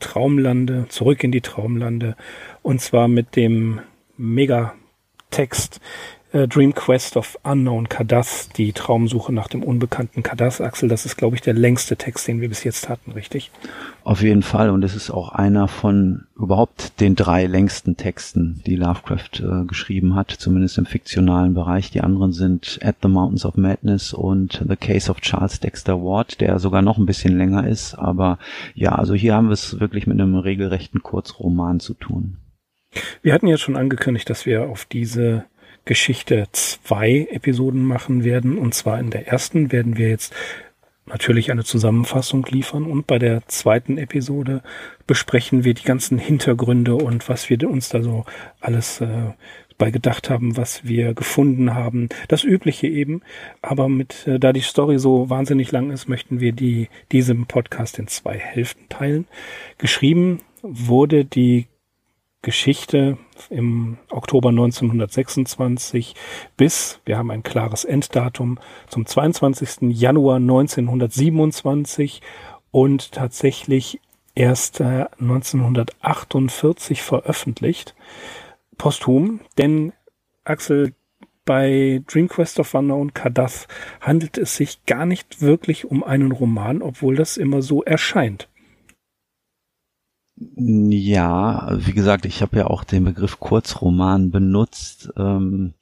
Traumlande, zurück in die Traumlande, und zwar mit dem Megatext äh, Dream Quest of Unknown Kadath, die Traumsuche nach dem unbekannten Kadath. Axel, das ist, glaube ich, der längste Text, den wir bis jetzt hatten, richtig? Auf jeden Fall. Und es ist auch einer von überhaupt den drei längsten Texten, die Lovecraft äh, geschrieben hat, zumindest im fiktionalen Bereich. Die anderen sind At the Mountains of Madness und The Case of Charles Dexter Ward, der sogar noch ein bisschen länger ist. Aber ja, also hier haben wir es wirklich mit einem regelrechten Kurzroman zu tun. Wir hatten ja schon angekündigt, dass wir auf diese Geschichte zwei Episoden machen werden. Und zwar in der ersten werden wir jetzt natürlich eine Zusammenfassung liefern und bei der zweiten Episode besprechen wir die ganzen Hintergründe und was wir uns da so alles äh, bei gedacht haben, was wir gefunden haben. Das Übliche eben. Aber mit, äh, da die Story so wahnsinnig lang ist, möchten wir die, diesem Podcast in zwei Hälften teilen. Geschrieben wurde die Geschichte im Oktober 1926 bis, wir haben ein klares Enddatum, zum 22. Januar 1927 und tatsächlich erst 1948 veröffentlicht, posthum, denn Axel, bei Dream Quest of Unknown Kadath handelt es sich gar nicht wirklich um einen Roman, obwohl das immer so erscheint. Ja, wie gesagt, ich habe ja auch den Begriff Kurzroman benutzt. Ähm,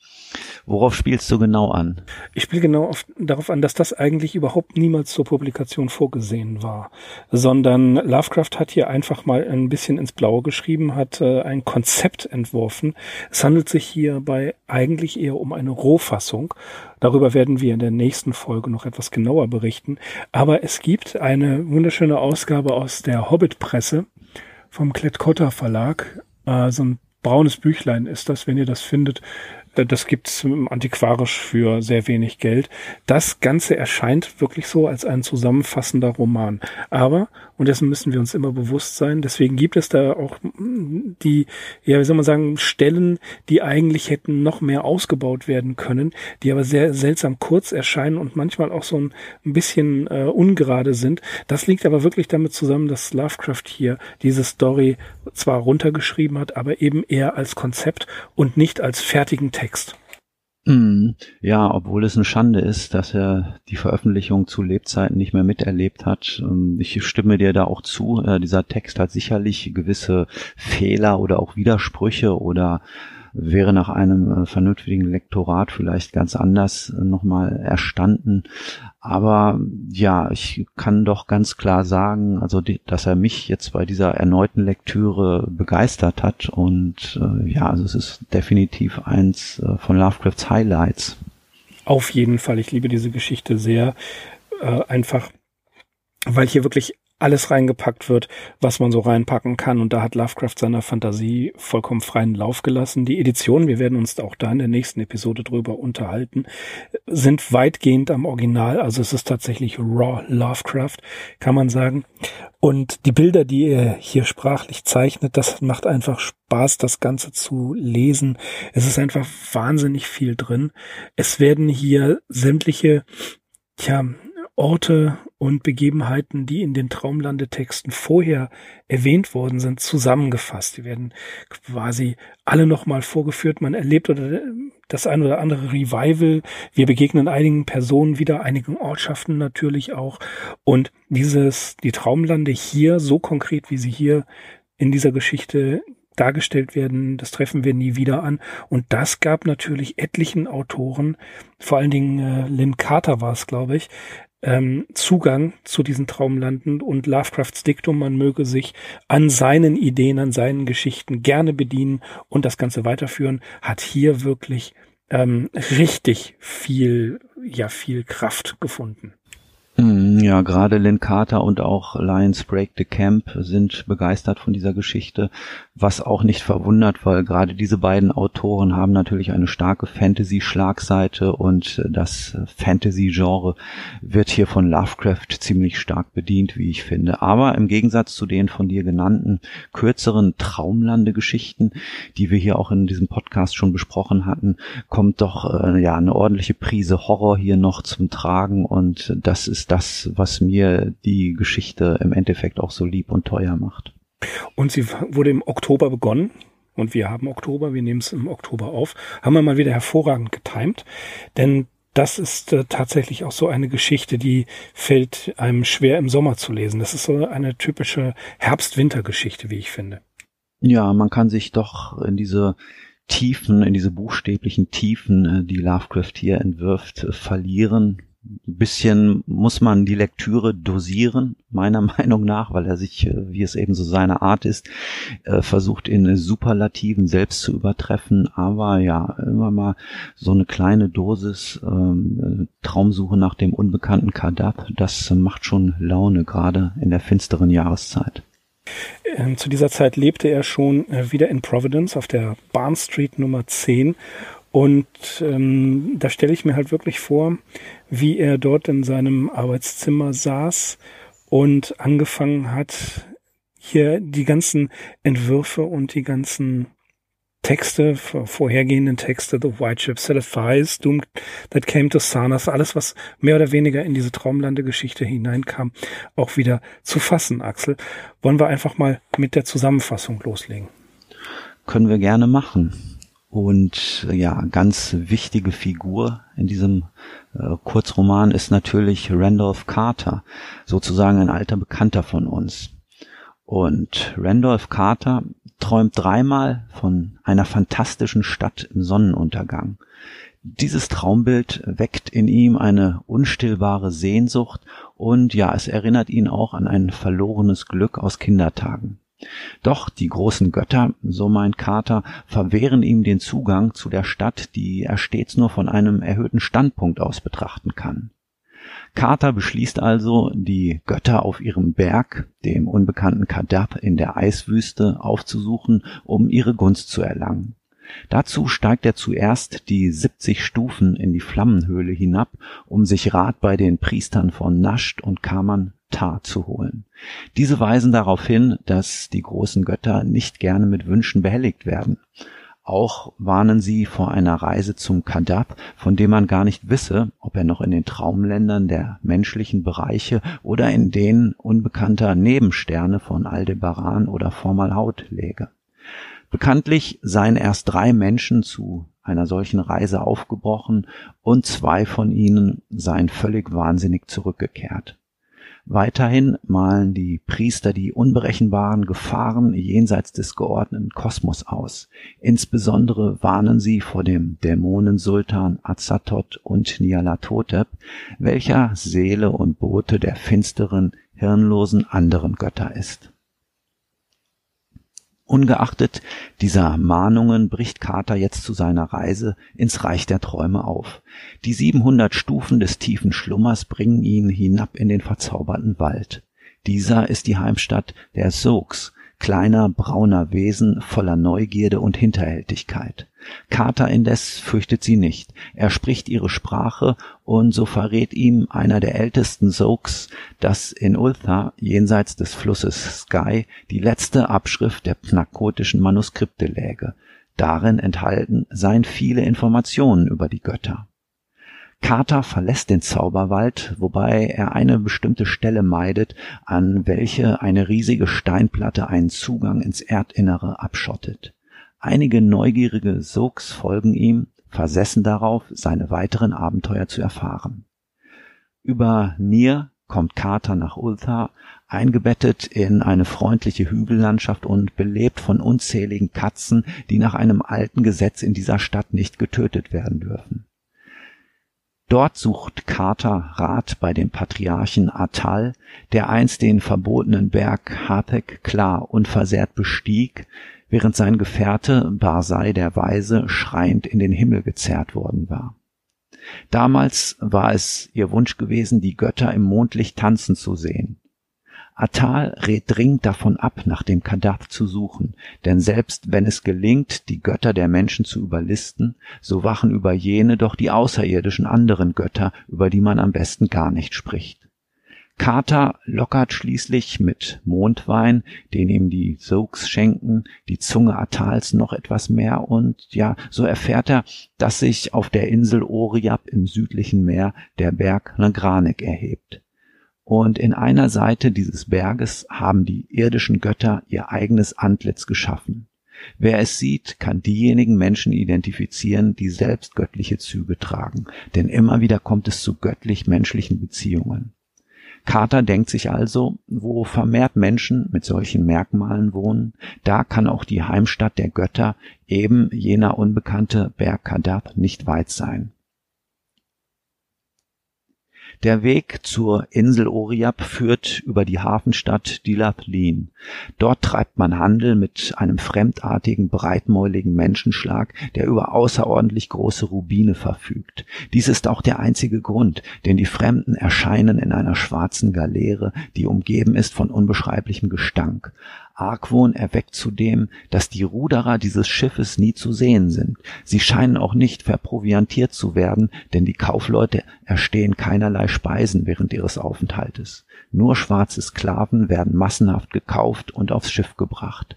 worauf spielst du genau an? Ich spiele genau auf, darauf an, dass das eigentlich überhaupt niemals zur Publikation vorgesehen war, sondern Lovecraft hat hier einfach mal ein bisschen ins Blaue geschrieben, hat äh, ein Konzept entworfen. Es handelt sich hierbei eigentlich eher um eine Rohfassung. Darüber werden wir in der nächsten Folge noch etwas genauer berichten. Aber es gibt eine wunderschöne Ausgabe aus der Hobbit-Presse, vom Klett-Cotta Verlag. Äh, so ein braunes Büchlein ist das, wenn ihr das findet. Das gibt's antiquarisch für sehr wenig Geld. Das Ganze erscheint wirklich so als ein zusammenfassender Roman. Aber, und dessen müssen wir uns immer bewusst sein, deswegen gibt es da auch die, ja, wie soll man sagen, Stellen, die eigentlich hätten noch mehr ausgebaut werden können, die aber sehr seltsam kurz erscheinen und manchmal auch so ein, ein bisschen äh, ungerade sind. Das liegt aber wirklich damit zusammen, dass Lovecraft hier diese Story zwar runtergeschrieben hat, aber eben eher als Konzept und nicht als fertigen Text Text. Mm, ja, obwohl es eine Schande ist, dass er die Veröffentlichung zu Lebzeiten nicht mehr miterlebt hat. Ähm, ich stimme dir da auch zu. Äh, dieser Text hat sicherlich gewisse Fehler oder auch Widersprüche oder wäre nach einem äh, vernünftigen Lektorat vielleicht ganz anders äh, nochmal erstanden. Aber ja, ich kann doch ganz klar sagen, also die, dass er mich jetzt bei dieser erneuten Lektüre begeistert hat und äh, ja, also es ist definitiv eins äh, von Lovecrafts Highlights. Auf jeden Fall, ich liebe diese Geschichte sehr, äh, einfach weil hier wirklich alles reingepackt wird, was man so reinpacken kann. Und da hat Lovecraft seiner Fantasie vollkommen freien Lauf gelassen. Die Editionen, wir werden uns auch da in der nächsten Episode drüber unterhalten, sind weitgehend am Original. Also es ist tatsächlich Raw Lovecraft, kann man sagen. Und die Bilder, die er hier sprachlich zeichnet, das macht einfach Spaß, das Ganze zu lesen. Es ist einfach wahnsinnig viel drin. Es werden hier sämtliche, tja, Orte und Begebenheiten, die in den Traumlandetexten vorher erwähnt worden sind, zusammengefasst. Die werden quasi alle nochmal vorgeführt. Man erlebt oder das ein oder andere Revival. Wir begegnen einigen Personen wieder, einigen Ortschaften natürlich auch. Und dieses, die Traumlande hier, so konkret wie sie hier in dieser Geschichte dargestellt werden, das treffen wir nie wieder an. Und das gab natürlich etlichen Autoren, vor allen Dingen äh, Lynn Carter war es, glaube ich, ähm, Zugang zu diesen Traumlanden und Lovecrafts Diktum, man möge sich an seinen Ideen, an seinen Geschichten gerne bedienen und das Ganze weiterführen, hat hier wirklich ähm, richtig viel, ja, viel Kraft gefunden. Ja, gerade Lynn Carter und auch Lions Break the Camp sind begeistert von dieser Geschichte, was auch nicht verwundert, weil gerade diese beiden Autoren haben natürlich eine starke Fantasy-Schlagseite und das Fantasy-Genre wird hier von Lovecraft ziemlich stark bedient, wie ich finde. Aber im Gegensatz zu den von dir genannten kürzeren Traumlande-Geschichten, die wir hier auch in diesem Podcast schon besprochen hatten, kommt doch äh, ja eine ordentliche Prise Horror hier noch zum Tragen und das ist das, was mir die Geschichte im Endeffekt auch so lieb und teuer macht. Und sie wurde im Oktober begonnen. Und wir haben Oktober, wir nehmen es im Oktober auf, haben wir mal wieder hervorragend getimt, denn das ist äh, tatsächlich auch so eine Geschichte, die fällt einem schwer im Sommer zu lesen. Das ist so eine typische Herbst-Winter-Geschichte, wie ich finde. Ja, man kann sich doch in diese Tiefen, in diese buchstäblichen Tiefen, äh, die Lovecraft hier entwirft, äh, verlieren bisschen muss man die Lektüre dosieren, meiner Meinung nach, weil er sich, äh, wie es eben so seine Art ist, äh, versucht in Superlativen selbst zu übertreffen. Aber ja, immer mal so eine kleine Dosis ähm, Traumsuche nach dem unbekannten Kadab, das macht schon Laune, gerade in der finsteren Jahreszeit. Ähm, zu dieser Zeit lebte er schon äh, wieder in Providence auf der Barn Street Nummer 10 und ähm, da stelle ich mir halt wirklich vor, wie er dort in seinem Arbeitszimmer saß und angefangen hat, hier die ganzen Entwürfe und die ganzen Texte, vorhergehenden Texte, The White Ship, Fires, Doom That Came to Sarnas, alles, was mehr oder weniger in diese Traumlande-Geschichte hineinkam, auch wieder zu fassen, Axel. Wollen wir einfach mal mit der Zusammenfassung loslegen? Können wir gerne machen. Und ja, ganz wichtige Figur in diesem äh, Kurzroman ist natürlich Randolph Carter, sozusagen ein alter Bekannter von uns. Und Randolph Carter träumt dreimal von einer fantastischen Stadt im Sonnenuntergang. Dieses Traumbild weckt in ihm eine unstillbare Sehnsucht und ja, es erinnert ihn auch an ein verlorenes Glück aus Kindertagen. Doch die großen Götter, so meint Carter, verwehren ihm den Zugang zu der Stadt, die er stets nur von einem erhöhten Standpunkt aus betrachten kann. Carter beschließt also, die Götter auf ihrem Berg, dem unbekannten Kadab in der Eiswüste, aufzusuchen, um ihre Gunst zu erlangen. Dazu steigt er zuerst die 70 Stufen in die Flammenhöhle hinab, um sich Rat bei den Priestern von Nasht und Kaman Tar zu holen. Diese weisen darauf hin, dass die großen Götter nicht gerne mit Wünschen behelligt werden. Auch warnen sie vor einer Reise zum Kadab, von dem man gar nicht wisse, ob er noch in den Traumländern der menschlichen Bereiche oder in denen unbekannter Nebensterne von Aldebaran oder Formalhaut läge. Bekanntlich seien erst drei Menschen zu einer solchen Reise aufgebrochen und zwei von ihnen seien völlig wahnsinnig zurückgekehrt. Weiterhin malen die Priester die unberechenbaren Gefahren jenseits des geordneten Kosmos aus. Insbesondere warnen sie vor dem Dämonensultan Azathoth und Nyarlathotep, welcher Seele und Bote der finsteren, hirnlosen anderen Götter ist. Ungeachtet dieser Mahnungen bricht Carter jetzt zu seiner Reise ins Reich der Träume auf. Die 700 Stufen des tiefen Schlummers bringen ihn hinab in den verzauberten Wald. Dieser ist die Heimstatt der Soaks, kleiner brauner Wesen voller Neugierde und Hinterhältigkeit. Carter indes fürchtet sie nicht. Er spricht ihre Sprache und so verrät ihm einer der ältesten Soaks, dass in Ultha jenseits des Flusses Sky die letzte Abschrift der pnakotischen Manuskripte läge. Darin enthalten seien viele Informationen über die Götter. Carter verlässt den Zauberwald, wobei er eine bestimmte Stelle meidet, an welche eine riesige Steinplatte einen Zugang ins Erdinnere abschottet. Einige neugierige Soaks folgen ihm, versessen darauf, seine weiteren Abenteuer zu erfahren. Über Nir kommt Carter nach Ulthar, eingebettet in eine freundliche Hügellandschaft und belebt von unzähligen Katzen, die nach einem alten Gesetz in dieser Stadt nicht getötet werden dürfen. Dort sucht Carter Rat bei dem Patriarchen Atal, der einst den verbotenen Berg Harpek klar unversehrt bestieg, während sein Gefährte Barsei der Weise schreiend in den Himmel gezerrt worden war. Damals war es ihr Wunsch gewesen, die Götter im Mondlicht tanzen zu sehen. Atal rät dringend davon ab, nach dem Kadath zu suchen, denn selbst wenn es gelingt, die Götter der Menschen zu überlisten, so wachen über jene doch die außerirdischen anderen Götter, über die man am besten gar nicht spricht. Kater lockert schließlich mit Mondwein, den ihm die Soaks schenken, die Zunge Atals noch etwas mehr und ja, so erfährt er, dass sich auf der Insel Oriab im südlichen Meer der Berg Nagranik erhebt. Und in einer Seite dieses Berges haben die irdischen Götter ihr eigenes Antlitz geschaffen. Wer es sieht, kann diejenigen Menschen identifizieren, die selbst göttliche Züge tragen, denn immer wieder kommt es zu göttlich-menschlichen Beziehungen. Carter denkt sich also, wo vermehrt Menschen mit solchen Merkmalen wohnen, da kann auch die Heimstatt der Götter, eben jener unbekannte Berg Kadab, nicht weit sein. Der Weg zur Insel Oriab führt über die Hafenstadt Dilaplin. Dort treibt man Handel mit einem fremdartigen, breitmäuligen Menschenschlag, der über außerordentlich große Rubine verfügt. Dies ist auch der einzige Grund, denn die Fremden erscheinen in einer schwarzen Galeere, die umgeben ist von unbeschreiblichem Gestank. Argwohn erweckt zudem, dass die Ruderer dieses Schiffes nie zu sehen sind. Sie scheinen auch nicht verproviantiert zu werden, denn die Kaufleute erstehen keinerlei Speisen während ihres Aufenthaltes. Nur schwarze Sklaven werden massenhaft gekauft und aufs Schiff gebracht.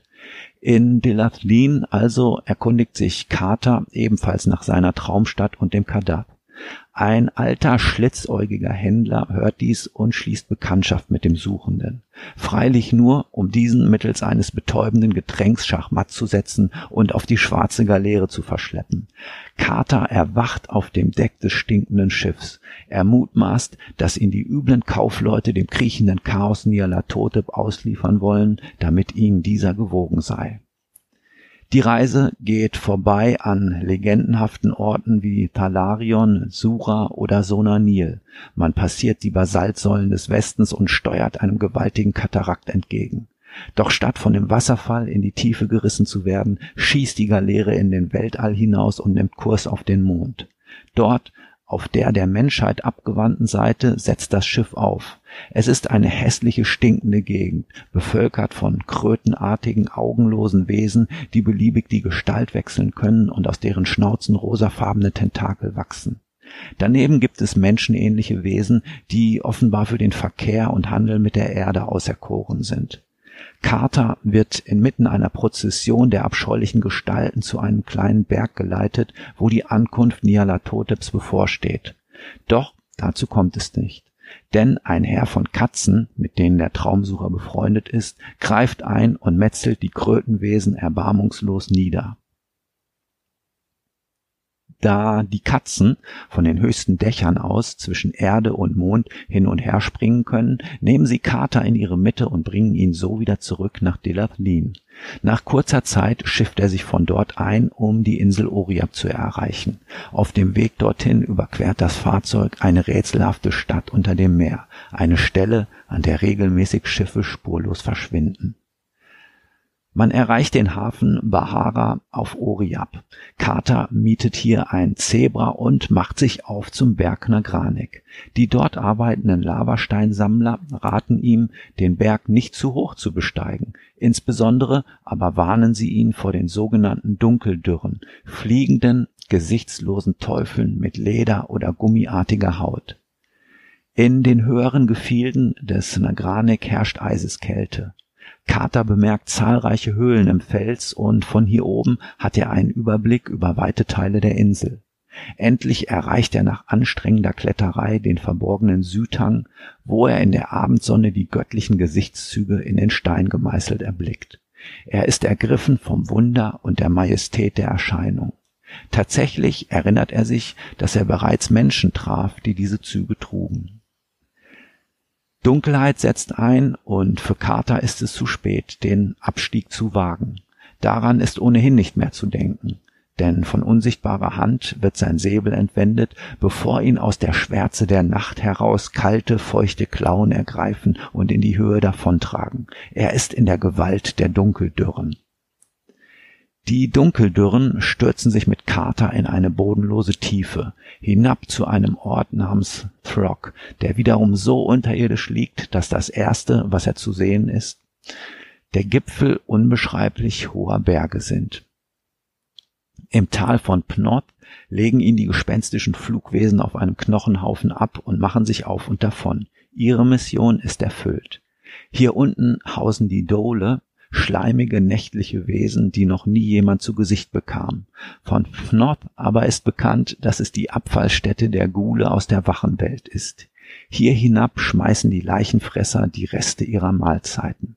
In Delathlin also erkundigt sich Carter ebenfalls nach seiner Traumstadt und dem Kadab. Ein alter, schlitzäugiger Händler hört dies und schließt Bekanntschaft mit dem Suchenden. Freilich nur, um diesen mittels eines betäubenden Getränks schachmatt zu setzen und auf die schwarze Galeere zu verschleppen. Carter erwacht auf dem Deck des stinkenden Schiffs. Er mutmaßt, dass ihn die üblen Kaufleute dem kriechenden Chaos Nyarlathotep ausliefern wollen, damit ihnen dieser gewogen sei. Die Reise geht vorbei an legendenhaften Orten wie Talarion, Sura oder Sonanil. Man passiert die Basaltsäulen des Westens und steuert einem gewaltigen Katarakt entgegen. Doch statt von dem Wasserfall in die Tiefe gerissen zu werden, schießt die Galeere in den Weltall hinaus und nimmt Kurs auf den Mond. Dort auf der der Menschheit abgewandten Seite setzt das Schiff auf. Es ist eine hässliche, stinkende Gegend, bevölkert von krötenartigen, augenlosen Wesen, die beliebig die Gestalt wechseln können und aus deren Schnauzen rosafarbene Tentakel wachsen. Daneben gibt es menschenähnliche Wesen, die offenbar für den Verkehr und Handel mit der Erde auserkoren sind. Carter wird inmitten einer Prozession der abscheulichen Gestalten zu einem kleinen Berg geleitet, wo die Ankunft Nyarlathoteps bevorsteht. Doch dazu kommt es nicht. Denn ein Herr von Katzen, mit denen der Traumsucher befreundet ist, greift ein und metzelt die Krötenwesen erbarmungslos nieder da die Katzen von den höchsten Dächern aus zwischen Erde und Mond hin und her springen können, nehmen sie Carter in ihre Mitte und bringen ihn so wieder zurück nach Delathlin. Nach kurzer Zeit schifft er sich von dort ein, um die Insel Oriab zu erreichen. Auf dem Weg dorthin überquert das Fahrzeug eine rätselhafte Stadt unter dem Meer, eine Stelle, an der regelmäßig Schiffe spurlos verschwinden. Man erreicht den Hafen Bahara auf Oriab. Carter mietet hier ein Zebra und macht sich auf zum Berg Nagranik. Die dort arbeitenden Lavasteinsammler raten ihm, den Berg nicht zu hoch zu besteigen. Insbesondere aber warnen sie ihn vor den sogenannten Dunkeldürren, fliegenden, gesichtslosen Teufeln mit Leder oder gummiartiger Haut. In den höheren Gefilden des Nagranik herrscht Eiseskälte. Carter bemerkt zahlreiche Höhlen im Fels und von hier oben hat er einen Überblick über weite Teile der Insel. Endlich erreicht er nach anstrengender Kletterei den verborgenen Südhang, wo er in der Abendsonne die göttlichen Gesichtszüge in den Stein gemeißelt erblickt. Er ist ergriffen vom Wunder und der Majestät der Erscheinung. Tatsächlich erinnert er sich, dass er bereits Menschen traf, die diese Züge trugen. Dunkelheit setzt ein und für Carter ist es zu spät, den Abstieg zu wagen. Daran ist ohnehin nicht mehr zu denken, denn von unsichtbarer Hand wird sein Säbel entwendet, bevor ihn aus der Schwärze der Nacht heraus kalte, feuchte Klauen ergreifen und in die Höhe davontragen. Er ist in der Gewalt der Dunkeldürren. Die Dunkeldürren stürzen sich mit Carter in eine bodenlose Tiefe, hinab zu einem Ort namens Throck, der wiederum so unterirdisch liegt, dass das erste, was er zu sehen ist, der Gipfel unbeschreiblich hoher Berge sind. Im Tal von Pnod legen ihn die gespenstischen Flugwesen auf einem Knochenhaufen ab und machen sich auf und davon. Ihre Mission ist erfüllt. Hier unten hausen die Dole, schleimige nächtliche Wesen, die noch nie jemand zu Gesicht bekam. Von Pnod aber ist bekannt, dass es die Abfallstätte der Gule aus der Wachenwelt ist. Hier hinab schmeißen die Leichenfresser die Reste ihrer Mahlzeiten.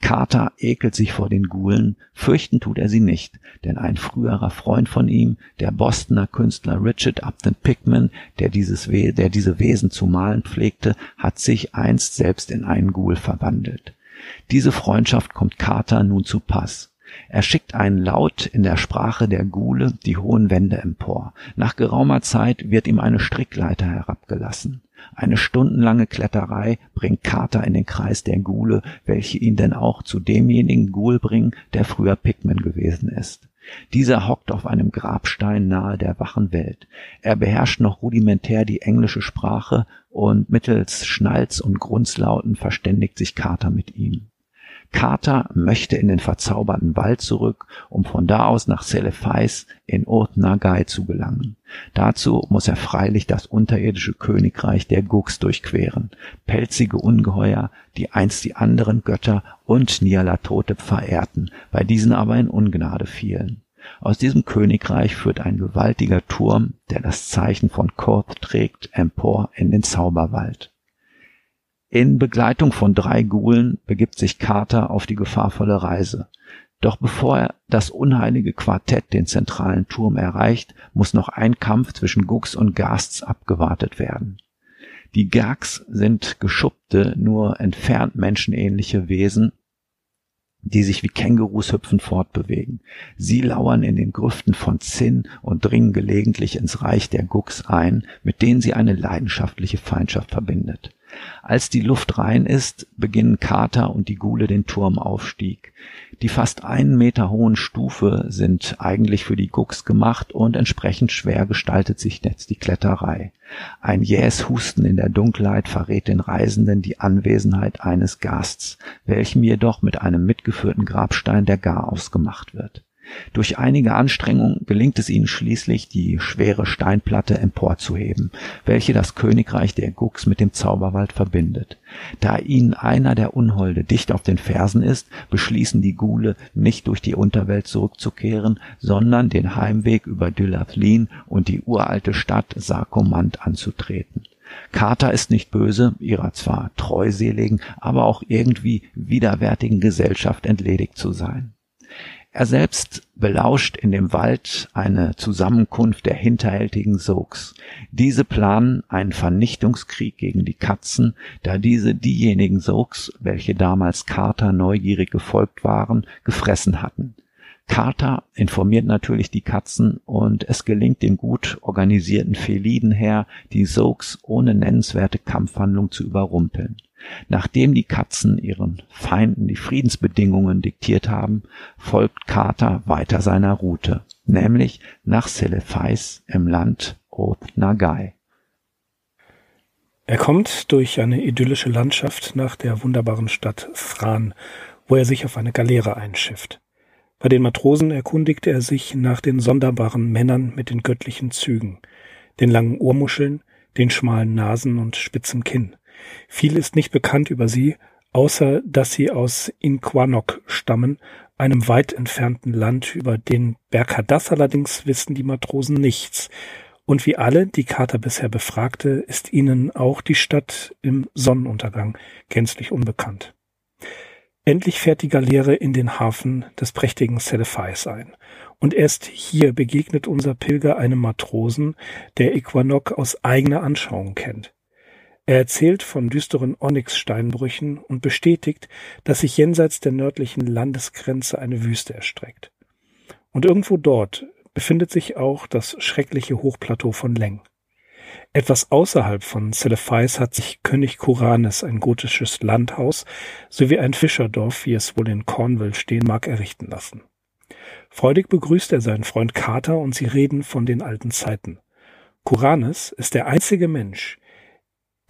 Carter ekelt sich vor den Gulen, fürchten tut er sie nicht, denn ein früherer Freund von ihm, der Bostoner Künstler Richard Upton Pickman, der, dieses We der diese Wesen zu malen pflegte, hat sich einst selbst in einen Ghoul verwandelt. Diese Freundschaft kommt Carter nun zu Pass. Er schickt einen Laut in der Sprache der Gule die hohen Wände empor. Nach geraumer Zeit wird ihm eine Strickleiter herabgelassen. Eine stundenlange Kletterei bringt Carter in den Kreis der Gule, welche ihn denn auch zu demjenigen Ghoul bringen, der früher Pigman gewesen ist. Dieser hockt auf einem Grabstein nahe der wachen Welt. Er beherrscht noch rudimentär die englische Sprache und mittels Schnalz und Grunzlauten verständigt sich Carter mit ihm. Carter möchte in den verzauberten Wald zurück, um von da aus nach Celefais in Urt Nagai zu gelangen. Dazu muss er freilich das unterirdische Königreich der Gugs durchqueren, pelzige Ungeheuer, die einst die anderen Götter und Nyarlathotep verehrten, bei diesen aber in Ungnade fielen. Aus diesem Königreich führt ein gewaltiger Turm, der das Zeichen von Korth trägt, empor in den Zauberwald. In Begleitung von drei Gulen begibt sich Carter auf die gefahrvolle Reise. Doch bevor das unheilige Quartett den zentralen Turm erreicht, muss noch ein Kampf zwischen Gux und Gasts abgewartet werden. Die Gags sind geschuppte, nur entfernt menschenähnliche Wesen, die sich wie Kängurus hüpfend fortbewegen. Sie lauern in den Grüften von Zinn und dringen gelegentlich ins Reich der Gux ein, mit denen sie eine leidenschaftliche Feindschaft verbindet. Als die Luft rein ist, beginnen Kater und die Gule den Turmaufstieg. Die fast einen Meter hohen Stufe sind eigentlich für die Gux gemacht und entsprechend schwer gestaltet sich jetzt die Kletterei. Ein jähes Husten in der Dunkelheit verrät den Reisenden die Anwesenheit eines Gasts, welchem jedoch mit einem mitgeführten Grabstein der Gar ausgemacht wird. Durch einige Anstrengung gelingt es ihnen schließlich, die schwere Steinplatte emporzuheben, welche das Königreich der Gux mit dem Zauberwald verbindet. Da ihnen einer der Unholde dicht auf den Fersen ist, beschließen die Gule, nicht durch die Unterwelt zurückzukehren, sondern den Heimweg über Dylathlin und die uralte Stadt Sarkomant anzutreten. Carter ist nicht böse, ihrer zwar treuseligen, aber auch irgendwie widerwärtigen Gesellschaft entledigt zu sein. Er selbst belauscht in dem Wald eine Zusammenkunft der hinterhältigen Soaks. Diese planen einen Vernichtungskrieg gegen die Katzen, da diese diejenigen Soaks, welche damals Carter neugierig gefolgt waren, gefressen hatten. Carter informiert natürlich die Katzen und es gelingt dem gut organisierten Felidenherr, die Soaks ohne nennenswerte Kampfhandlung zu überrumpeln. Nachdem die Katzen ihren Feinden die Friedensbedingungen diktiert haben, folgt Carter weiter seiner Route, nämlich nach Celefais im Land Oth Nagai. Er kommt durch eine idyllische Landschaft nach der wunderbaren Stadt Thran, wo er sich auf eine Galeere einschifft. Bei den Matrosen erkundigte er sich nach den sonderbaren Männern mit den göttlichen Zügen, den langen Ohrmuscheln, den schmalen Nasen und spitzen Kinn. Viel ist nicht bekannt über sie, außer dass sie aus Inquanok stammen, einem weit entfernten Land, über den Berghadas allerdings wissen die Matrosen nichts. Und wie alle, die Carter bisher befragte, ist ihnen auch die Stadt im Sonnenuntergang gänzlich unbekannt. Endlich fährt die Galeere in den Hafen des prächtigen Celefais ein. Und erst hier begegnet unser Pilger einem Matrosen, der Equanok aus eigener Anschauung kennt. Er erzählt von düsteren Onyx-Steinbrüchen und bestätigt, dass sich jenseits der nördlichen Landesgrenze eine Wüste erstreckt. Und irgendwo dort befindet sich auch das schreckliche Hochplateau von Leng. Etwas außerhalb von Celefais hat sich König Kuranes ein gotisches Landhaus sowie ein Fischerdorf, wie es wohl in Cornwall stehen mag, errichten lassen. Freudig begrüßt er seinen Freund Kater und sie reden von den alten Zeiten. Kuranes ist der einzige Mensch,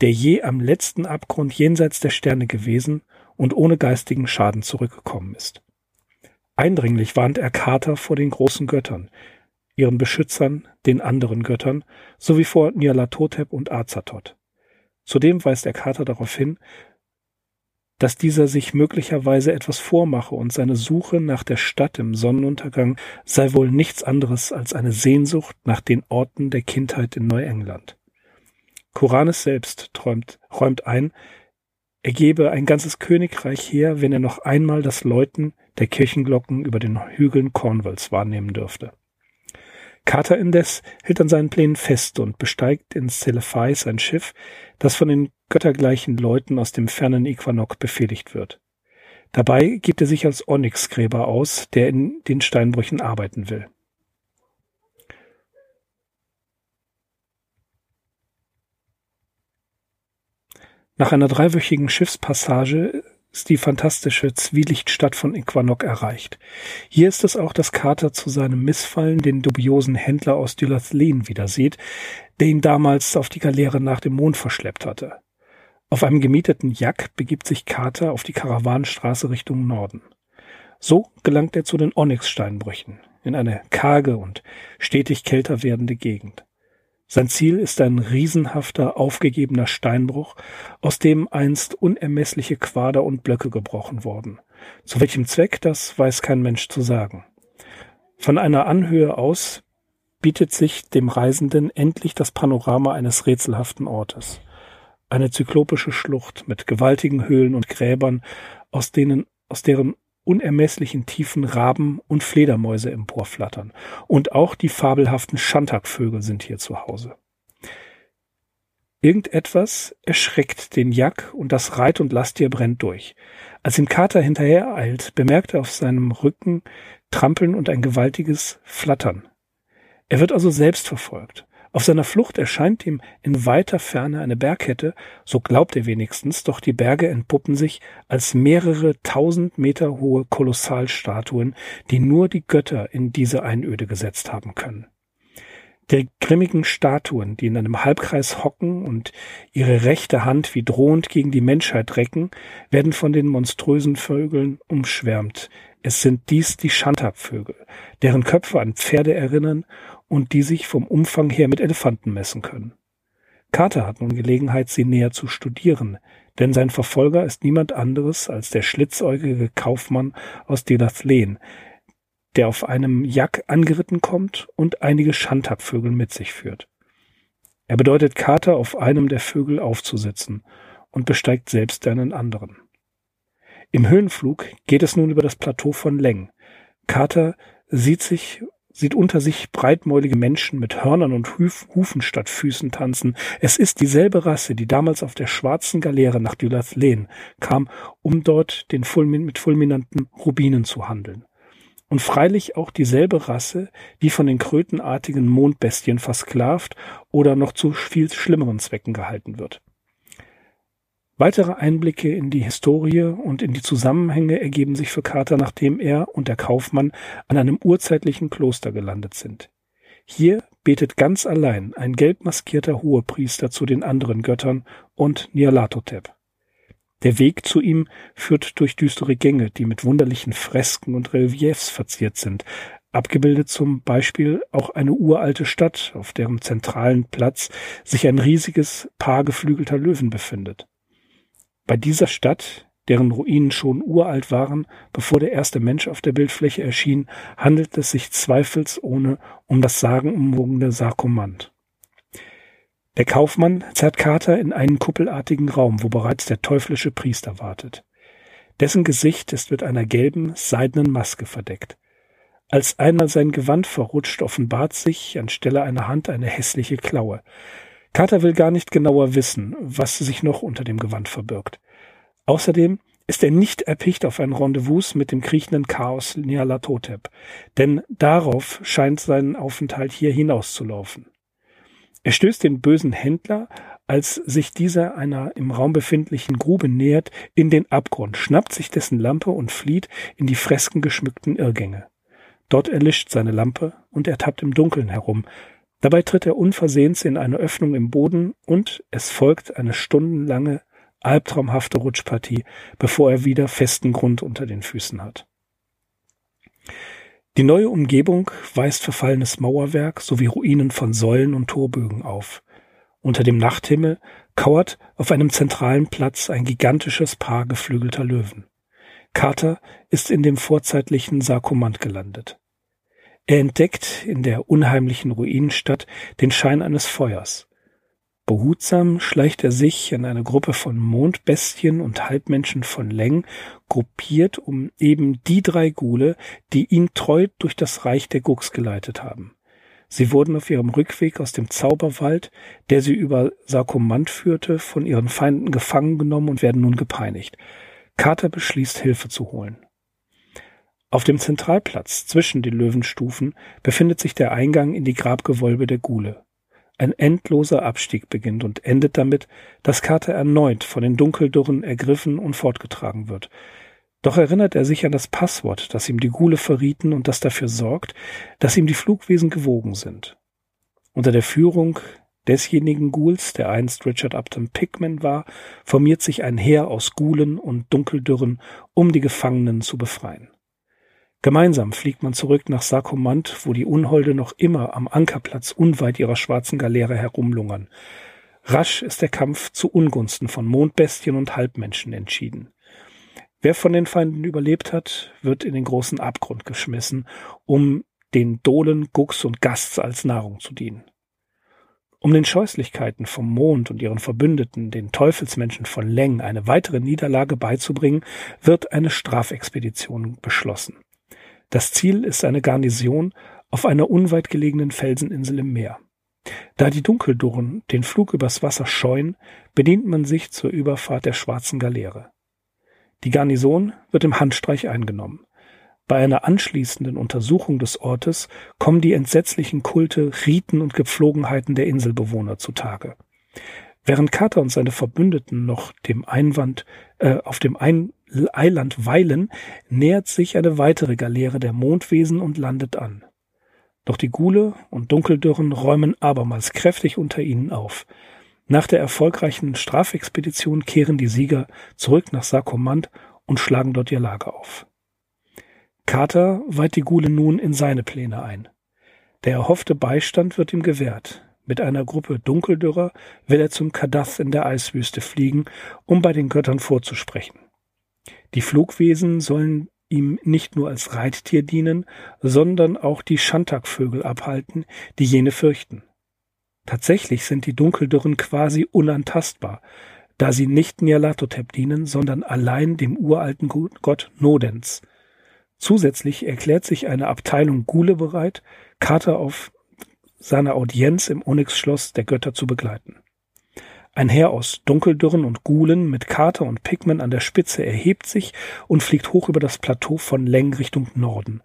der je am letzten Abgrund jenseits der Sterne gewesen und ohne geistigen Schaden zurückgekommen ist. Eindringlich warnt er Kater vor den großen Göttern, ihren Beschützern, den anderen Göttern, sowie vor Nyarlathotep und Azathoth. Zudem weist er Kater darauf hin, dass dieser sich möglicherweise etwas vormache und seine Suche nach der Stadt im Sonnenuntergang sei wohl nichts anderes als eine Sehnsucht nach den Orten der Kindheit in Neuengland. Koranes selbst träumt, räumt ein, er gebe ein ganzes Königreich her, wenn er noch einmal das Läuten der Kirchenglocken über den Hügeln Cornwalls wahrnehmen dürfte. Carter indes hält an seinen Plänen fest und besteigt in Celephai sein Schiff, das von den göttergleichen Leuten aus dem fernen Equanok befehligt wird. Dabei gibt er sich als Onyxgräber aus, der in den Steinbrüchen arbeiten will. Nach einer dreiwöchigen Schiffspassage ist die fantastische Zwielichtstadt von Equanok erreicht. Hier ist es auch, dass Carter zu seinem Missfallen den dubiosen Händler aus Dylathleen wieder sieht, der ihn damals auf die Galeere nach dem Mond verschleppt hatte. Auf einem gemieteten Jack begibt sich Carter auf die Karawanenstraße Richtung Norden. So gelangt er zu den Onyx-Steinbrüchen, in eine karge und stetig kälter werdende Gegend. Sein Ziel ist ein riesenhafter, aufgegebener Steinbruch, aus dem einst unermessliche Quader und Blöcke gebrochen wurden. Zu welchem Zweck, das weiß kein Mensch zu sagen. Von einer Anhöhe aus bietet sich dem Reisenden endlich das Panorama eines rätselhaften Ortes. Eine zyklopische Schlucht mit gewaltigen Höhlen und Gräbern, aus denen, aus deren unermesslichen Tiefen Raben und Fledermäuse emporflattern. Und auch die fabelhaften Schantakvögel sind hier zu Hause. Irgendetwas erschreckt den Jack und das Reit- und Lasttier brennt durch. Als ihm Kater hinterher eilt, bemerkt er auf seinem Rücken Trampeln und ein gewaltiges Flattern. Er wird also selbst verfolgt. Auf seiner Flucht erscheint ihm in weiter Ferne eine Bergkette, so glaubt er wenigstens, doch die Berge entpuppen sich als mehrere tausend Meter hohe Kolossalstatuen, die nur die Götter in diese Einöde gesetzt haben können. Die grimmigen Statuen, die in einem Halbkreis hocken und ihre rechte Hand wie drohend gegen die Menschheit recken, werden von den monströsen Vögeln umschwärmt. Es sind dies die Schantabvögel, deren Köpfe an Pferde erinnern und die sich vom Umfang her mit Elefanten messen können. Carter hat nun Gelegenheit, sie näher zu studieren, denn sein Verfolger ist niemand anderes als der schlitzäugige Kaufmann aus Delathleen, der auf einem Jack angeritten kommt und einige Schandhabvögel mit sich führt. Er bedeutet Carter, auf einem der Vögel aufzusitzen und besteigt selbst einen anderen. Im Höhenflug geht es nun über das Plateau von Leng. Carter sieht sich sieht unter sich breitmäulige Menschen mit Hörnern und Huf, Hufen statt Füßen tanzen. Es ist dieselbe Rasse, die damals auf der schwarzen Galeere nach Dylathleen kam, um dort den Fulmin mit fulminanten Rubinen zu handeln. Und freilich auch dieselbe Rasse, die von den krötenartigen Mondbestien versklavt oder noch zu viel schlimmeren Zwecken gehalten wird. Weitere Einblicke in die Historie und in die Zusammenhänge ergeben sich für Carter, nachdem er und der Kaufmann an einem urzeitlichen Kloster gelandet sind. Hier betet ganz allein ein gelb maskierter Hohepriester zu den anderen Göttern und Nyarlathotep. Der Weg zu ihm führt durch düstere Gänge, die mit wunderlichen Fresken und Reliefs verziert sind, abgebildet zum Beispiel auch eine uralte Stadt, auf deren zentralen Platz sich ein riesiges Paar geflügelter Löwen befindet. Bei dieser Stadt, deren Ruinen schon uralt waren, bevor der erste Mensch auf der Bildfläche erschien, handelt es sich zweifelsohne um das sagenumwogene Sarkomant. Der Kaufmann zerrt Kater in einen kuppelartigen Raum, wo bereits der teuflische Priester wartet. Dessen Gesicht ist mit einer gelben, seidenen Maske verdeckt. Als einmal sein Gewand verrutscht, offenbart sich anstelle einer Hand eine hässliche Klaue. Carter will gar nicht genauer wissen, was sich noch unter dem Gewand verbirgt. Außerdem ist er nicht erpicht auf ein Rendezvous mit dem kriechenden Chaos Nyarlathotep, denn darauf scheint sein Aufenthalt hier hinauszulaufen. Er stößt den bösen Händler, als sich dieser einer im Raum befindlichen Grube nähert, in den Abgrund, schnappt sich dessen Lampe und flieht in die freskengeschmückten Irrgänge. Dort erlischt seine Lampe und er tappt im Dunkeln herum. Dabei tritt er unversehens in eine Öffnung im Boden und es folgt eine stundenlange, albtraumhafte Rutschpartie, bevor er wieder festen Grund unter den Füßen hat. Die neue Umgebung weist verfallenes Mauerwerk sowie Ruinen von Säulen und Torbögen auf. Unter dem Nachthimmel kauert auf einem zentralen Platz ein gigantisches Paar geflügelter Löwen. Carter ist in dem vorzeitlichen Sarkomant gelandet. Er entdeckt in der unheimlichen Ruinenstadt den Schein eines Feuers. Behutsam schleicht er sich in eine Gruppe von Mondbestien und Halbmenschen von Leng, gruppiert um eben die drei Gule, die ihn treu durch das Reich der Gux geleitet haben. Sie wurden auf ihrem Rückweg aus dem Zauberwald, der sie über Sarkomant führte, von ihren Feinden gefangen genommen und werden nun gepeinigt. Carter beschließt, Hilfe zu holen. Auf dem Zentralplatz zwischen den Löwenstufen befindet sich der Eingang in die Grabgewölbe der Gule. Ein endloser Abstieg beginnt und endet damit, dass Carter erneut von den Dunkeldurren ergriffen und fortgetragen wird. Doch erinnert er sich an das Passwort, das ihm die Gule verrieten und das dafür sorgt, dass ihm die Flugwesen gewogen sind. Unter der Führung desjenigen Ghouls, der einst Richard Upton Pickman war, formiert sich ein Heer aus Gulen und Dunkeldürren, um die Gefangenen zu befreien. Gemeinsam fliegt man zurück nach Sarkomant, wo die Unholde noch immer am Ankerplatz unweit ihrer schwarzen Galeere herumlungern. Rasch ist der Kampf zu Ungunsten von Mondbestien und Halbmenschen entschieden. Wer von den Feinden überlebt hat, wird in den großen Abgrund geschmissen, um den Dohlen, Gux und Gasts als Nahrung zu dienen. Um den Scheußlichkeiten vom Mond und ihren Verbündeten, den Teufelsmenschen von Leng, eine weitere Niederlage beizubringen, wird eine Strafexpedition beschlossen. Das Ziel ist eine Garnison auf einer unweit gelegenen Felseninsel im Meer. Da die Dunkeldurren den Flug übers Wasser scheuen, bedient man sich zur Überfahrt der schwarzen Galeere. Die Garnison wird im Handstreich eingenommen. Bei einer anschließenden Untersuchung des Ortes kommen die entsetzlichen Kulte, Riten und Gepflogenheiten der Inselbewohner zutage. Während Carter und seine Verbündeten noch dem Einwand äh, auf dem Ein Eiland weilen, nähert sich eine weitere Galeere der Mondwesen und landet an. Doch die Gule und Dunkeldürren räumen abermals kräftig unter ihnen auf. Nach der erfolgreichen Strafexpedition kehren die Sieger zurück nach Sarkomand und schlagen dort ihr Lager auf. Carter weiht die Gule nun in seine Pläne ein. Der erhoffte Beistand wird ihm gewährt. Mit einer Gruppe Dunkeldürrer will er zum Kadath in der Eiswüste fliegen, um bei den Göttern vorzusprechen. Die Flugwesen sollen ihm nicht nur als Reittier dienen, sondern auch die Schantakvögel abhalten, die jene fürchten. Tatsächlich sind die Dunkeldürren quasi unantastbar, da sie nicht Nyarlathotep dienen, sondern allein dem uralten Gott Nodens. Zusätzlich erklärt sich eine Abteilung Gule bereit, Carter auf seiner Audienz im Onyx-Schloss der Götter zu begleiten. Ein Heer aus Dunkeldürren und Gulen mit Carter und Pigman an der Spitze erhebt sich und fliegt hoch über das Plateau von Leng Richtung Norden,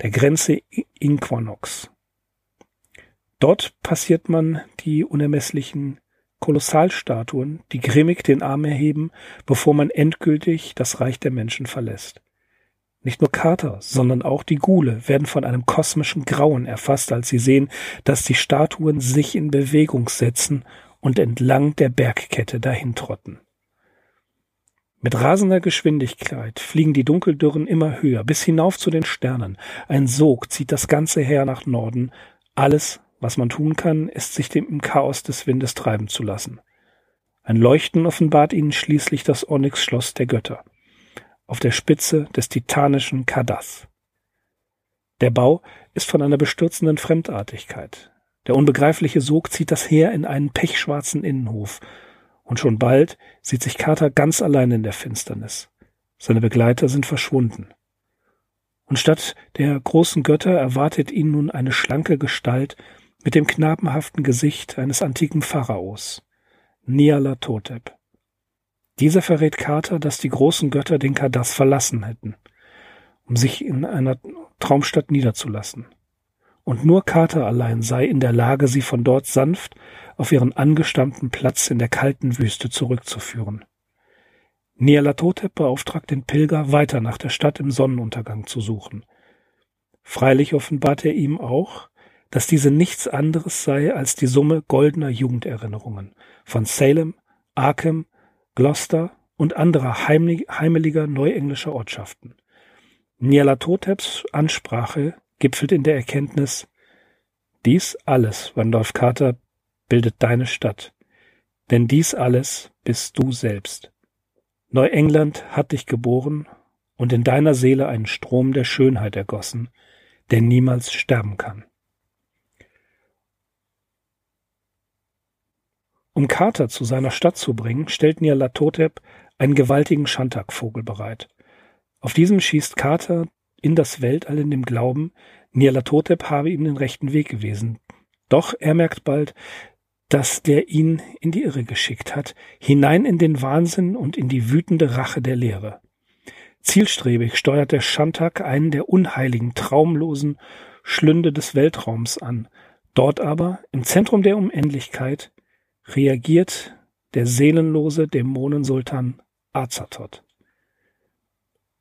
der Grenze Inquanox. Dort passiert man die unermesslichen Kolossalstatuen, die grimmig den Arm erheben, bevor man endgültig das Reich der Menschen verlässt. Nicht nur Carter, sondern auch die Gule werden von einem kosmischen Grauen erfasst, als sie sehen, dass die Statuen sich in Bewegung setzen und entlang der Bergkette dahintrotten. Mit rasender Geschwindigkeit fliegen die Dunkeldürren immer höher, bis hinauf zu den Sternen. Ein Sog zieht das ganze Heer nach Norden. Alles, was man tun kann, ist sich dem im Chaos des Windes treiben zu lassen. Ein Leuchten offenbart ihnen schließlich das Onyx-Schloss der Götter auf der Spitze des titanischen Kadath. Der Bau ist von einer bestürzenden Fremdartigkeit. Der unbegreifliche Sog zieht das Heer in einen pechschwarzen Innenhof, und schon bald sieht sich Carter ganz allein in der Finsternis. Seine Begleiter sind verschwunden. Und statt der großen Götter erwartet ihn nun eine schlanke Gestalt mit dem knabenhaften Gesicht eines antiken Pharaos, Nyarlathotep. Dieser verrät Carter, dass die großen Götter den Kadas verlassen hätten, um sich in einer Traumstadt niederzulassen. Und nur Carter allein sei in der Lage, sie von dort sanft auf ihren angestammten Platz in der kalten Wüste zurückzuführen. Nyarlathotep beauftragt den Pilger, weiter nach der Stadt im Sonnenuntergang zu suchen. Freilich offenbart er ihm auch, dass diese nichts anderes sei als die Summe goldener Jugenderinnerungen von Salem, Arkham, Gloucester und anderer heimeliger neuenglischer Ortschaften. Nyarlathoteps Ansprache gipfelt in der Erkenntnis, dies alles, Randolph Carter, bildet deine Stadt, denn dies alles bist du selbst. Neuengland hat dich geboren und in deiner Seele einen Strom der Schönheit ergossen, der niemals sterben kann. Um Carter zu seiner Stadt zu bringen, stellt Nyarlathotep einen gewaltigen Shantak-Vogel bereit. Auf diesem schießt Carter in das Weltall in dem Glauben, Nyarlathotep habe ihm den rechten Weg gewesen. Doch er merkt bald, dass der ihn in die Irre geschickt hat, hinein in den Wahnsinn und in die wütende Rache der Lehre. Zielstrebig steuert der Shantak einen der unheiligen, traumlosen Schlünde des Weltraums an. Dort aber, im Zentrum der Unendlichkeit, reagiert der seelenlose Dämonensultan Azathoth.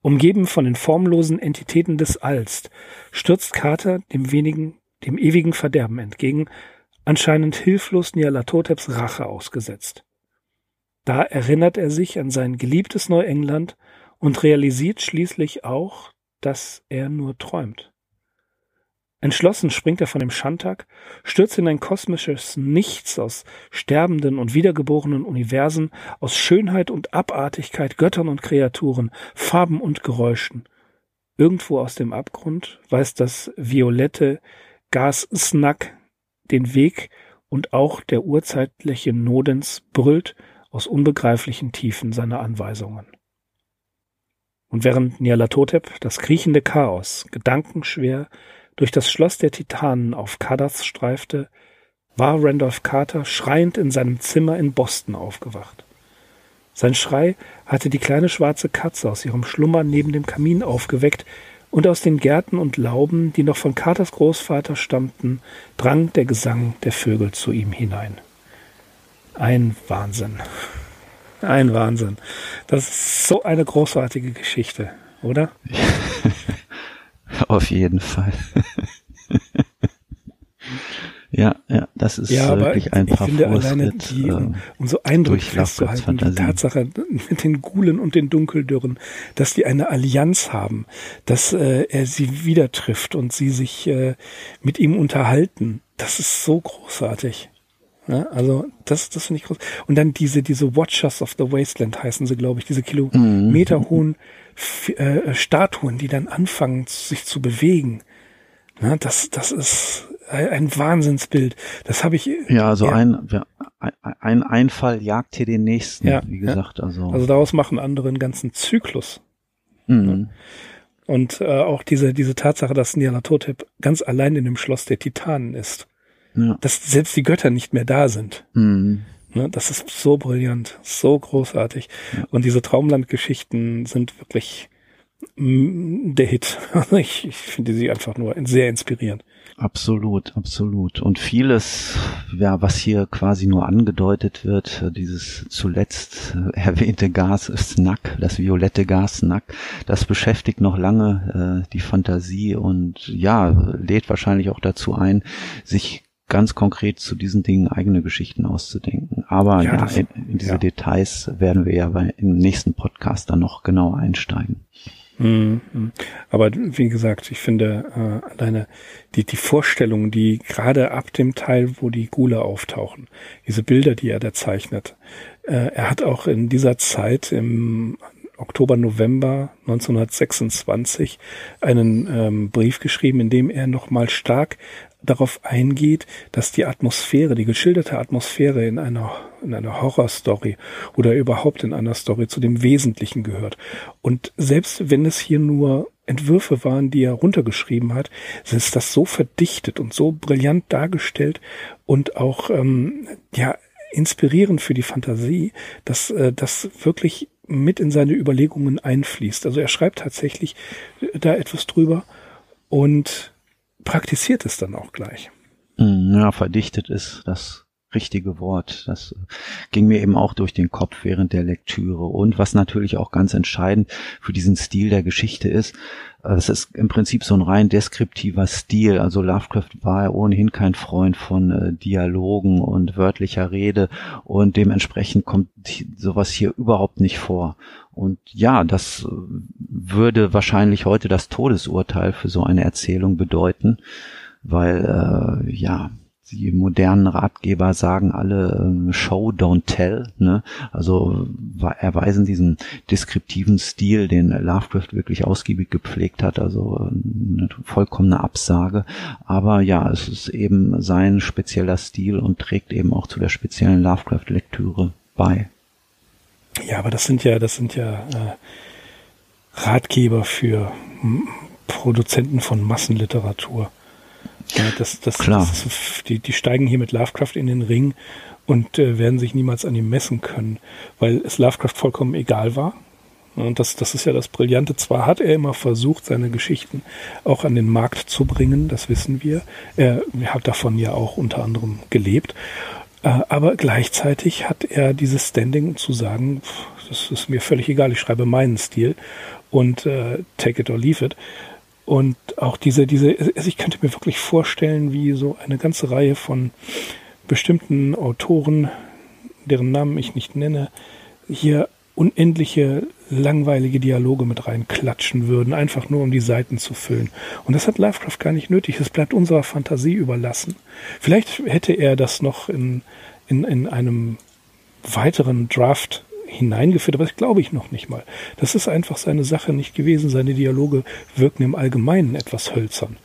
Umgeben von den formlosen Entitäten des Alls stürzt Carter dem wenigen, dem ewigen Verderben entgegen, anscheinend hilflos Nyarlathoteps Rache ausgesetzt. Da erinnert er sich an sein geliebtes Neuengland und realisiert schließlich auch, dass er nur träumt. Entschlossen springt er von dem Schandtag, stürzt in ein kosmisches Nichts aus sterbenden und wiedergeborenen Universen, aus Schönheit und Abartigkeit, Göttern und Kreaturen, Farben und Geräuschen. Irgendwo aus dem Abgrund weist das violette Gas Snack den Weg und auch der urzeitliche Nodens brüllt aus unbegreiflichen Tiefen seine Anweisungen. Und während Nyarlathotep das kriechende Chaos gedankenschwer durch das Schloss der Titanen auf Kadath streifte, war Randolph Carter schreiend in seinem Zimmer in Boston aufgewacht. Sein Schrei hatte die kleine schwarze Katze aus ihrem Schlummer neben dem Kamin aufgeweckt, und aus den Gärten und Lauben, die noch von Carters Großvater stammten, drang der Gesang der Vögel zu ihm hinein. Ein Wahnsinn. Ein Wahnsinn. Das ist so eine großartige Geschichte, oder? Auf jeden Fall. ja, ja, das ist ja, wirklich ein paar finde alleine die, äh, um, um so Eindruck festzuhalten, die Tatsache mit den Gulen und den Dunkeldürren, dass die eine Allianz haben, dass äh, er sie wieder trifft und sie sich äh, mit ihm unterhalten. Das ist so großartig. Ja, also das, das finde ich groß. Und dann diese, diese Watchers of the Wasteland heißen sie, glaube ich, diese kilometerhohen äh, Statuen, die dann anfangen, sich zu bewegen. Na, das, das ist ein Wahnsinnsbild. Das habe ich. Ja, also ja. Ein, ja, ein Einfall jagt hier den nächsten, ja, wie gesagt. Also. also daraus machen andere einen ganzen Zyklus. Mhm. Und äh, auch diese, diese Tatsache, dass Nyarlathotep ganz allein in dem Schloss der Titanen ist ja. dass selbst die Götter nicht mehr da sind. Mhm. Ne, das ist so brillant, so großartig. Ja. Und diese Traumlandgeschichten sind wirklich der Hit. Also ich, ich finde sie einfach nur sehr inspirierend. Absolut, absolut. Und vieles, ja, was hier quasi nur angedeutet wird, dieses zuletzt erwähnte Gas Snack, das violette Gas Snack, das beschäftigt noch lange äh, die Fantasie und ja, lädt wahrscheinlich auch dazu ein, sich ganz konkret zu diesen Dingen eigene Geschichten auszudenken. Aber ja, ja in, in, diese ja. Details werden wir ja bei, im nächsten Podcast dann noch genauer einsteigen. Mhm. Aber wie gesagt, ich finde äh, alleine die, die Vorstellung, die gerade ab dem Teil, wo die Gule auftauchen, diese Bilder, die er da zeichnet, äh, er hat auch in dieser Zeit im Oktober, November 1926 einen ähm, Brief geschrieben, in dem er nochmal stark darauf eingeht, dass die Atmosphäre, die geschilderte Atmosphäre in einer, in einer Horrorstory oder überhaupt in einer Story zu dem Wesentlichen gehört. Und selbst wenn es hier nur Entwürfe waren, die er runtergeschrieben hat, ist das so verdichtet und so brillant dargestellt und auch ähm, ja inspirierend für die Fantasie, dass äh, das wirklich mit in seine Überlegungen einfließt. Also er schreibt tatsächlich da etwas drüber und praktiziert es dann auch gleich. Hm, ja, verdichtet ist das richtige Wort. Das ging mir eben auch durch den Kopf während der Lektüre. Und was natürlich auch ganz entscheidend für diesen Stil der Geschichte ist, äh, es ist im Prinzip so ein rein deskriptiver Stil. Also Lovecraft war ja ohnehin kein Freund von äh, Dialogen und wörtlicher Rede und dementsprechend kommt sowas hier überhaupt nicht vor. Und ja, das äh, würde wahrscheinlich heute das Todesurteil für so eine Erzählung bedeuten, weil äh, ja, die modernen Ratgeber sagen alle äh, Show, don't tell. Ne? Also erweisen diesen deskriptiven Stil, den Lovecraft wirklich ausgiebig gepflegt hat. Also eine vollkommene Absage. Aber ja, es ist eben sein spezieller Stil und trägt eben auch zu der speziellen Lovecraft-Lektüre bei. Ja, aber das sind ja, das sind ja äh, Ratgeber für Produzenten von Massenliteratur. Ja, das, das, Klar. Das, die, die steigen hier mit Lovecraft in den Ring und äh, werden sich niemals an ihm messen können, weil es Lovecraft vollkommen egal war. Und das, das ist ja das Brillante. Zwar hat er immer versucht, seine Geschichten auch an den Markt zu bringen, das wissen wir. Er hat davon ja auch unter anderem gelebt. Äh, aber gleichzeitig hat er dieses Standing zu sagen, das ist mir völlig egal, ich schreibe meinen Stil und äh, take it or leave it. Und auch diese, diese, also ich könnte mir wirklich vorstellen, wie so eine ganze Reihe von bestimmten Autoren, deren Namen ich nicht nenne, hier unendliche langweilige Dialoge mit reinklatschen würden, einfach nur um die Seiten zu füllen. Und das hat Lovecraft gar nicht nötig. Es bleibt unserer Fantasie überlassen. Vielleicht hätte er das noch in, in, in einem weiteren Draft hineingeführt, aber das glaube ich noch nicht mal. Das ist einfach seine Sache nicht gewesen. Seine Dialoge wirken im Allgemeinen etwas hölzern.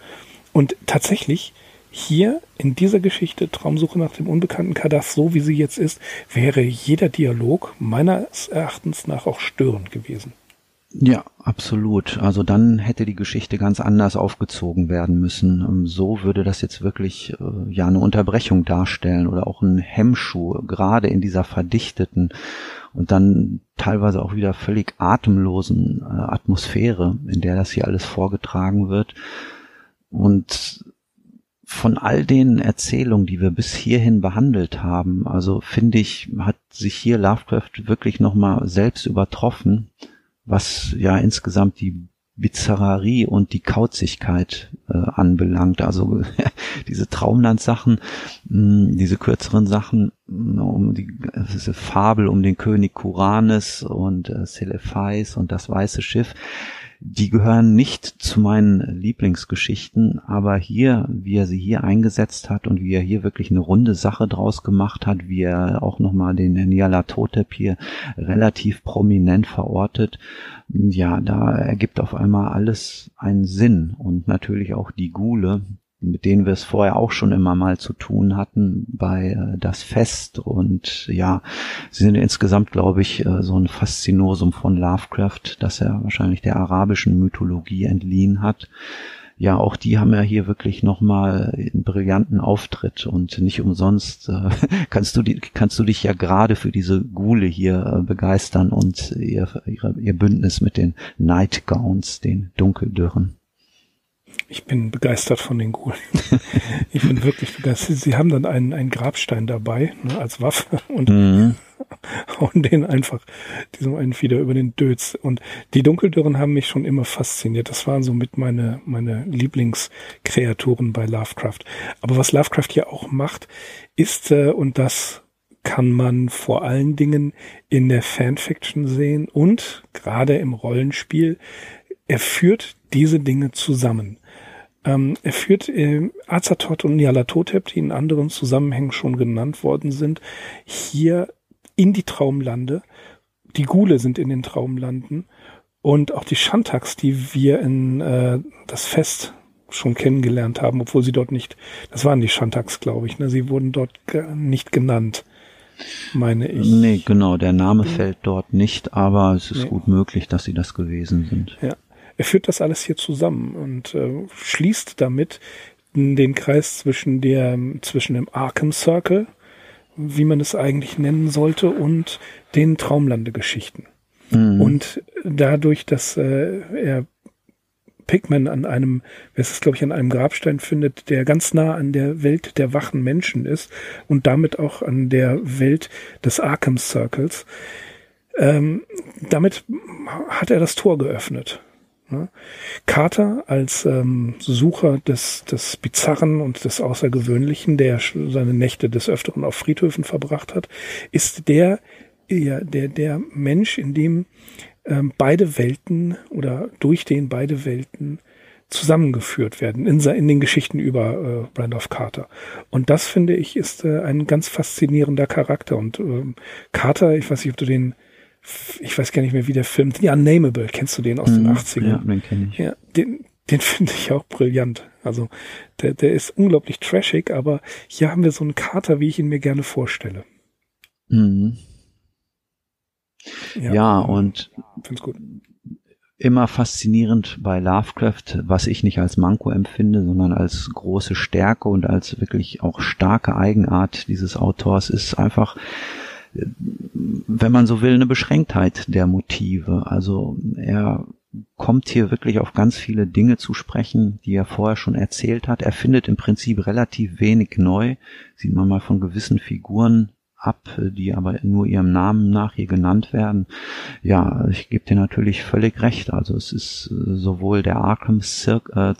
Und tatsächlich, hier in dieser Geschichte Traumsuche nach dem unbekannten Kadath, so wie sie jetzt ist, wäre jeder Dialog meines Erachtens nach auch störend gewesen. Ja, absolut. Also dann hätte die Geschichte ganz anders aufgezogen werden müssen. So würde das jetzt wirklich äh, ja eine Unterbrechung darstellen oder auch ein Hemmschuh, gerade in dieser verdichteten und dann teilweise auch wieder völlig atemlosen äh, Atmosphäre, in der das hier alles vorgetragen wird. Und von all den Erzählungen, die wir bis hierhin behandelt haben, also finde ich, hat sich hier Lovecraft wirklich nochmal selbst übertroffen, was ja insgesamt die Bizarrerie und die Kauzigkeit äh, anbelangt. Also diese Traumland-Sachen, hm, diese kürzeren Sachen, hm, um die diese Fabel um den König Kuranes und äh, Selephais und das weiße Schiff, die gehören nicht zu meinen Lieblingsgeschichten, aber hier, wie er sie hier eingesetzt hat und wie er hier wirklich eine runde Sache draus gemacht hat, wie er auch nochmal den Nyarlathotep hier relativ prominent verortet, ja, da ergibt auf einmal alles einen Sinn und natürlich auch die Gule, mit denen wir es vorher auch schon immer mal zu tun hatten bei äh, das Fest und ja, sie sind insgesamt, glaube ich, äh, so ein Faszinosum von Lovecraft, dass er wahrscheinlich der arabischen Mythologie entliehen hat. Ja, auch die haben ja hier wirklich nochmal einen brillanten Auftritt und nicht umsonst äh, kannst du die, kannst du dich ja gerade für diese Gule hier äh, begeistern und ihr, ihr, ihr Bündnis mit den Nightgowns, den Dunkeldürren. Ich bin begeistert von den Gulen. ich bin wirklich begeistert. Sie haben dann einen, einen Grabstein dabei ne, als Waffe und mhm. hauen den einfach diesem einen Fieder über den Dötz. Und die Dunkeldürren haben mich schon immer fasziniert. Das waren so mit meine, meine Lieblingskreaturen bei Lovecraft. Aber was Lovecraft hier auch macht, ist, äh, und das kann man vor allen Dingen in der Fanfiction sehen und gerade im Rollenspiel, er führt diese Dinge zusammen. Ähm, er führt äh, Azathoth und Nyarlathotep, die in anderen Zusammenhängen schon genannt worden sind, hier in die Traumlande. Die Gule sind in den Traumlanden und auch die Shantaks, die wir in äh, das Fest schon kennengelernt haben, obwohl sie dort nicht, das waren die Shantaks, glaube ich, ne? sie wurden dort nicht genannt, meine ich. Nee, genau, der Name fällt dort nicht, aber es ist nee. gut möglich, dass sie das gewesen sind. Ja. Er führt das alles hier zusammen und äh, schließt damit den Kreis zwischen der, zwischen dem Arkham Circle, wie man es eigentlich nennen sollte, und den Traumlandegeschichten. Mhm. Und dadurch, dass äh, er Pigman an einem, wer es glaube ich, an einem Grabstein findet, der ganz nah an der Welt der wachen Menschen ist und damit auch an der Welt des Arkham Circles. Ähm, damit hat er das Tor geöffnet. Ne? Carter als ähm, Sucher des, des Bizarren und des Außergewöhnlichen, der seine Nächte des Öfteren auf Friedhöfen verbracht hat, ist der, ja, der, der Mensch, in dem ähm, beide Welten oder durch den beide Welten zusammengeführt werden in, in den Geschichten über äh, Randolph Carter. Und das finde ich ist äh, ein ganz faszinierender Charakter. Und ähm, Carter, ich weiß nicht, ob du den, ich weiß gar nicht mehr, wie der Film, ja, Nameable, kennst du den aus mhm, den 80ern? Ja, den kenne ich. Ja, den, den finde ich auch brillant. Also der, der ist unglaublich trashig, aber hier haben wir so einen Carter, wie ich ihn mir gerne vorstelle. Mhm. Ja, ja und immer faszinierend bei Lovecraft, was ich nicht als Manko empfinde, sondern als große Stärke und als wirklich auch starke Eigenart dieses Autors ist einfach, wenn man so will, eine Beschränktheit der Motive. Also er kommt hier wirklich auf ganz viele Dinge zu sprechen, die er vorher schon erzählt hat. Er findet im Prinzip relativ wenig neu. Sieht man mal von gewissen Figuren ab, die aber nur ihrem Namen nach hier genannt werden. Ja, ich gebe dir natürlich völlig recht. Also es ist äh, sowohl der Arkham Zirkel,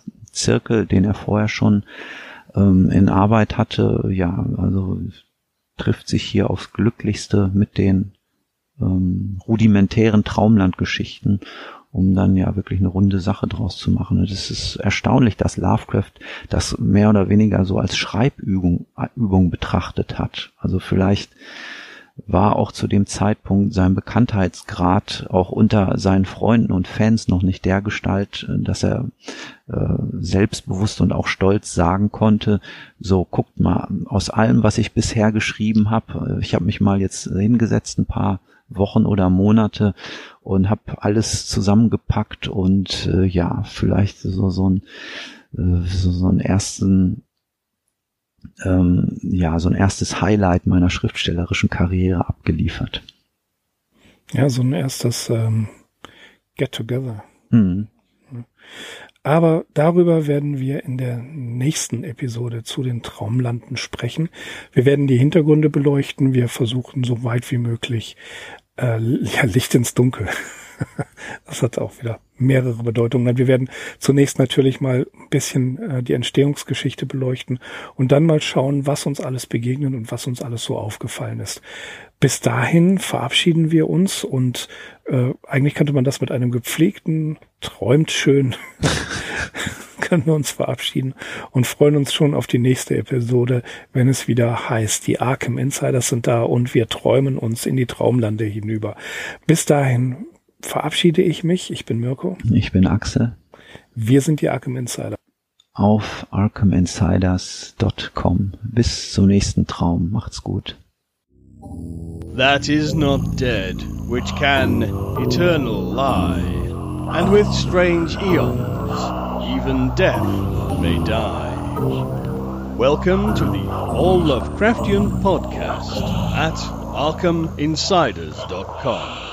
äh, den er vorher schon ähm, in Arbeit hatte, ja, also trifft sich hier aufs Glücklichste mit den ähm, rudimentären Traumlandgeschichten um dann ja wirklich eine runde Sache draus zu machen. Und es ist erstaunlich, dass Lovecraft das mehr oder weniger so als Schreibübung Übung betrachtet hat. Also vielleicht war auch zu dem Zeitpunkt sein Bekanntheitsgrad auch unter seinen Freunden und Fans noch nicht der Gestalt, dass er äh, selbstbewusst und auch stolz sagen konnte, so guckt mal, aus allem, was ich bisher geschrieben habe, ich habe mich mal jetzt hingesetzt, ein paar Wochen oder Monate und habe alles zusammengepackt und äh, ja, vielleicht so, so ein äh, so, so einen ersten ähm, ja, so ein erstes Highlight meiner schriftstellerischen Karriere abgeliefert. Ja, so ein erstes ähm, Get Together. Mhm. Aber darüber werden wir in der nächsten Episode zu den Traumlanden sprechen. Wir werden die Hintergründe beleuchten. Wir versuchen so weit wie möglich äh, ja, Licht ins Dunkel. das hat auch wieder mehrere Bedeutungen. Wir werden zunächst natürlich mal ein bisschen äh, die Entstehungsgeschichte beleuchten und dann mal schauen, was uns alles begegnet und was uns alles so aufgefallen ist. Bis dahin verabschieden wir uns und äh, eigentlich könnte man das mit einem gepflegten Träumt schön können wir uns verabschieden und freuen uns schon auf die nächste Episode, wenn es wieder heißt, die Arkham Insiders sind da und wir träumen uns in die Traumlande hinüber. Bis dahin verabschiede ich mich. Ich bin Mirko. Ich bin Axel. Wir sind die Arkham Insider. Auf arkhaminsiders.com. Bis zum nächsten Traum. Macht's gut. That is not dead, which can eternal lie, and with strange eons even death may die. Welcome to the All Lovecraftian podcast at ArkhamInsiders.com.